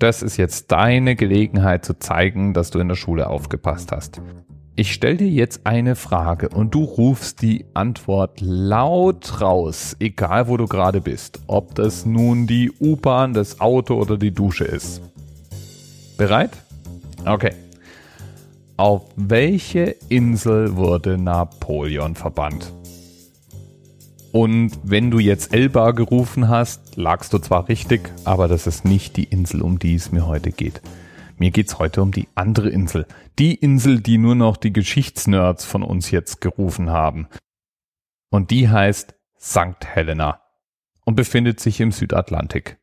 Das ist jetzt deine Gelegenheit zu zeigen, dass du in der Schule aufgepasst hast. Ich stelle dir jetzt eine Frage und du rufst die Antwort laut raus, egal wo du gerade bist. Ob das nun die U-Bahn, das Auto oder die Dusche ist. Bereit? Okay. Auf welche Insel wurde Napoleon verbannt? Und wenn du jetzt Elba gerufen hast, lagst du zwar richtig, aber das ist nicht die Insel, um die es mir heute geht. Mir geht's heute um die andere Insel. Die Insel, die nur noch die Geschichtsnerds von uns jetzt gerufen haben. Und die heißt St. Helena und befindet sich im Südatlantik.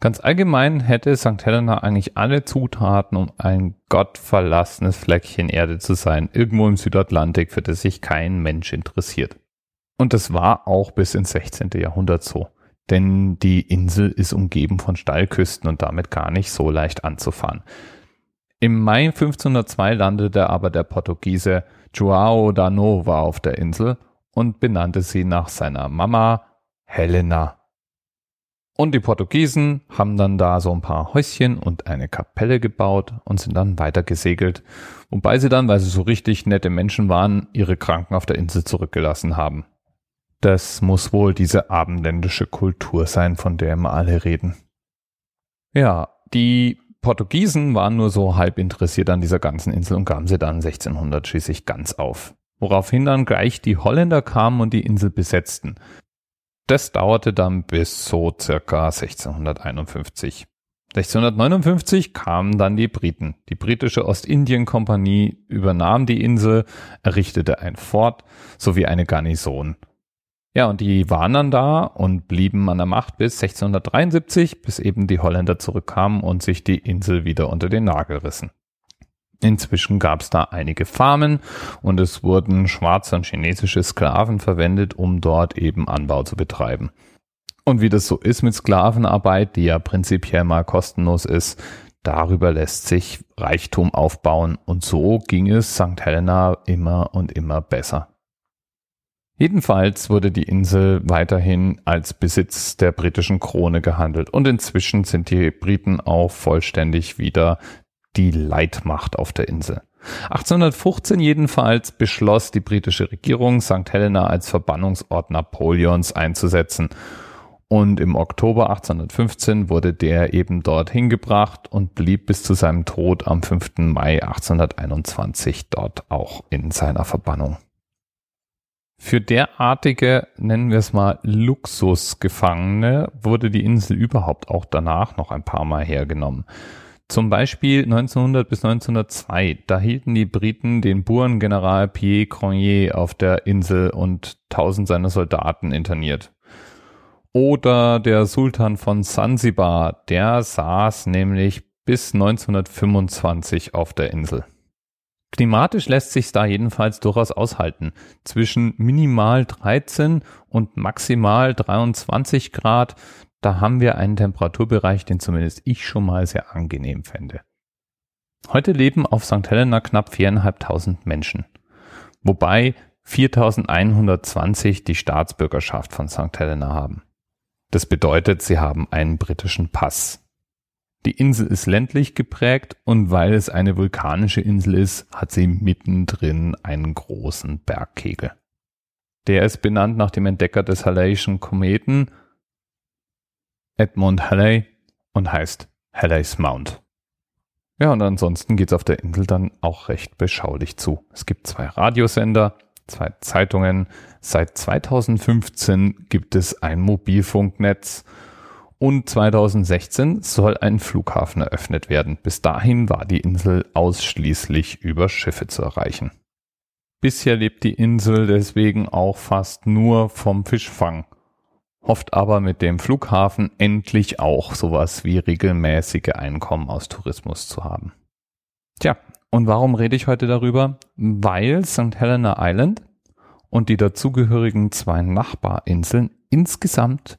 Ganz allgemein hätte St. Helena eigentlich alle Zutaten, um ein gottverlassenes Fleckchen Erde zu sein, irgendwo im Südatlantik, für das sich kein Mensch interessiert. Und das war auch bis ins 16. Jahrhundert so. Denn die Insel ist umgeben von Steilküsten und damit gar nicht so leicht anzufahren. Im Mai 1502 landete aber der Portugiese Joao da Nova auf der Insel und benannte sie nach seiner Mama Helena. Und die Portugiesen haben dann da so ein paar Häuschen und eine Kapelle gebaut und sind dann weiter gesegelt, wobei sie dann, weil sie so richtig nette Menschen waren, ihre Kranken auf der Insel zurückgelassen haben. Das muss wohl diese abendländische Kultur sein, von der immer alle reden. Ja, die Portugiesen waren nur so halb interessiert an dieser ganzen Insel und gaben sie dann 1600 schließlich ganz auf. Woraufhin dann gleich die Holländer kamen und die Insel besetzten. Das dauerte dann bis so circa 1651. 1659 kamen dann die Briten. Die britische Ostindien-Kompanie übernahm die Insel, errichtete ein Fort sowie eine Garnison. Ja, und die waren dann da und blieben an der Macht bis 1673, bis eben die Holländer zurückkamen und sich die Insel wieder unter den Nagel rissen. Inzwischen gab es da einige Farmen und es wurden schwarze und chinesische Sklaven verwendet, um dort eben Anbau zu betreiben. Und wie das so ist mit Sklavenarbeit, die ja prinzipiell mal kostenlos ist, darüber lässt sich Reichtum aufbauen und so ging es St. Helena immer und immer besser. Jedenfalls wurde die Insel weiterhin als Besitz der britischen Krone gehandelt und inzwischen sind die Briten auch vollständig wieder die Leitmacht auf der Insel. 1815 jedenfalls beschloss die britische Regierung, St. Helena als Verbannungsort Napoleons einzusetzen. Und im Oktober 1815 wurde der eben dorthin gebracht und blieb bis zu seinem Tod am 5. Mai 1821 dort auch in seiner Verbannung. Für derartige, nennen wir es mal, Luxusgefangene wurde die Insel überhaupt auch danach noch ein paar Mal hergenommen. Zum Beispiel 1900 bis 1902, da hielten die Briten den Burengeneral Pierre Cronier auf der Insel und tausend seiner Soldaten interniert. Oder der Sultan von Sansibar, der saß nämlich bis 1925 auf der Insel. Klimatisch lässt sich da jedenfalls durchaus aushalten. Zwischen minimal 13 und maximal 23 Grad, da haben wir einen Temperaturbereich, den zumindest ich schon mal sehr angenehm fände. Heute leben auf St. Helena knapp 4.500 Menschen, wobei 4.120 die Staatsbürgerschaft von St. Helena haben. Das bedeutet, sie haben einen britischen Pass. Die Insel ist ländlich geprägt und weil es eine vulkanische Insel ist, hat sie mittendrin einen großen Bergkegel. Der ist benannt nach dem Entdecker des Halleyschen Kometen Edmund Halley und heißt Halley's Mount. Ja, und ansonsten geht's auf der Insel dann auch recht beschaulich zu. Es gibt zwei Radiosender, zwei Zeitungen. Seit 2015 gibt es ein Mobilfunknetz und 2016 soll ein Flughafen eröffnet werden. Bis dahin war die Insel ausschließlich über Schiffe zu erreichen. Bisher lebt die Insel deswegen auch fast nur vom Fischfang, hofft aber mit dem Flughafen endlich auch sowas wie regelmäßige Einkommen aus Tourismus zu haben. Tja, und warum rede ich heute darüber? Weil St. Helena Island und die dazugehörigen zwei Nachbarinseln insgesamt